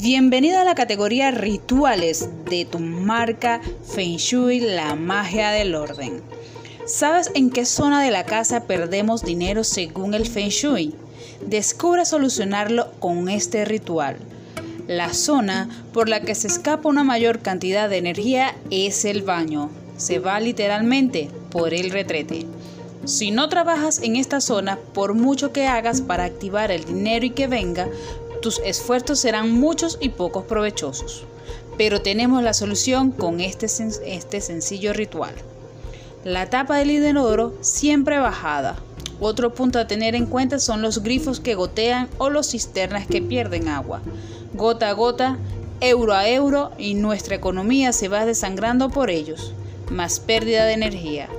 Bienvenido a la categoría rituales de tu marca Feng Shui, la magia del orden. ¿Sabes en qué zona de la casa perdemos dinero según el Feng Shui? Descubre solucionarlo con este ritual. La zona por la que se escapa una mayor cantidad de energía es el baño. Se va literalmente por el retrete. Si no trabajas en esta zona, por mucho que hagas para activar el dinero y que venga, tus esfuerzos serán muchos y pocos provechosos. Pero tenemos la solución con este, este sencillo ritual. La tapa del inodoro siempre bajada. Otro punto a tener en cuenta son los grifos que gotean o los cisternas que pierden agua. Gota a gota, euro a euro y nuestra economía se va desangrando por ellos. Más pérdida de energía.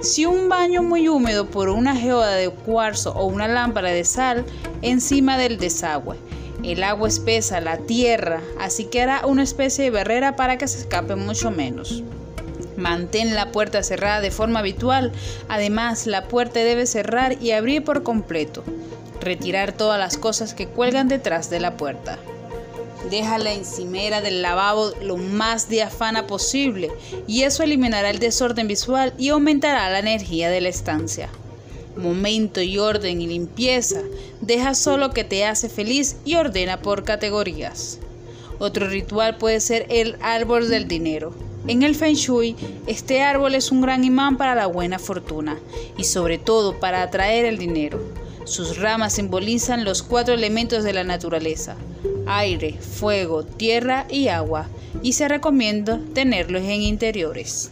Si un baño muy húmedo por una geoda de cuarzo o una lámpara de sal encima del desagüe, el agua espesa la tierra, así que hará una especie de barrera para que se escape mucho menos. Mantén la puerta cerrada de forma habitual, además la puerta debe cerrar y abrir por completo. Retirar todas las cosas que cuelgan detrás de la puerta. Deja la encimera del lavabo lo más diafana posible y eso eliminará el desorden visual y aumentará la energía de la estancia momento y orden y limpieza, deja solo que te hace feliz y ordena por categorías. Otro ritual puede ser el árbol del dinero. En el Feng Shui, este árbol es un gran imán para la buena fortuna y sobre todo para atraer el dinero. Sus ramas simbolizan los cuatro elementos de la naturaleza, aire, fuego, tierra y agua, y se recomienda tenerlos en interiores.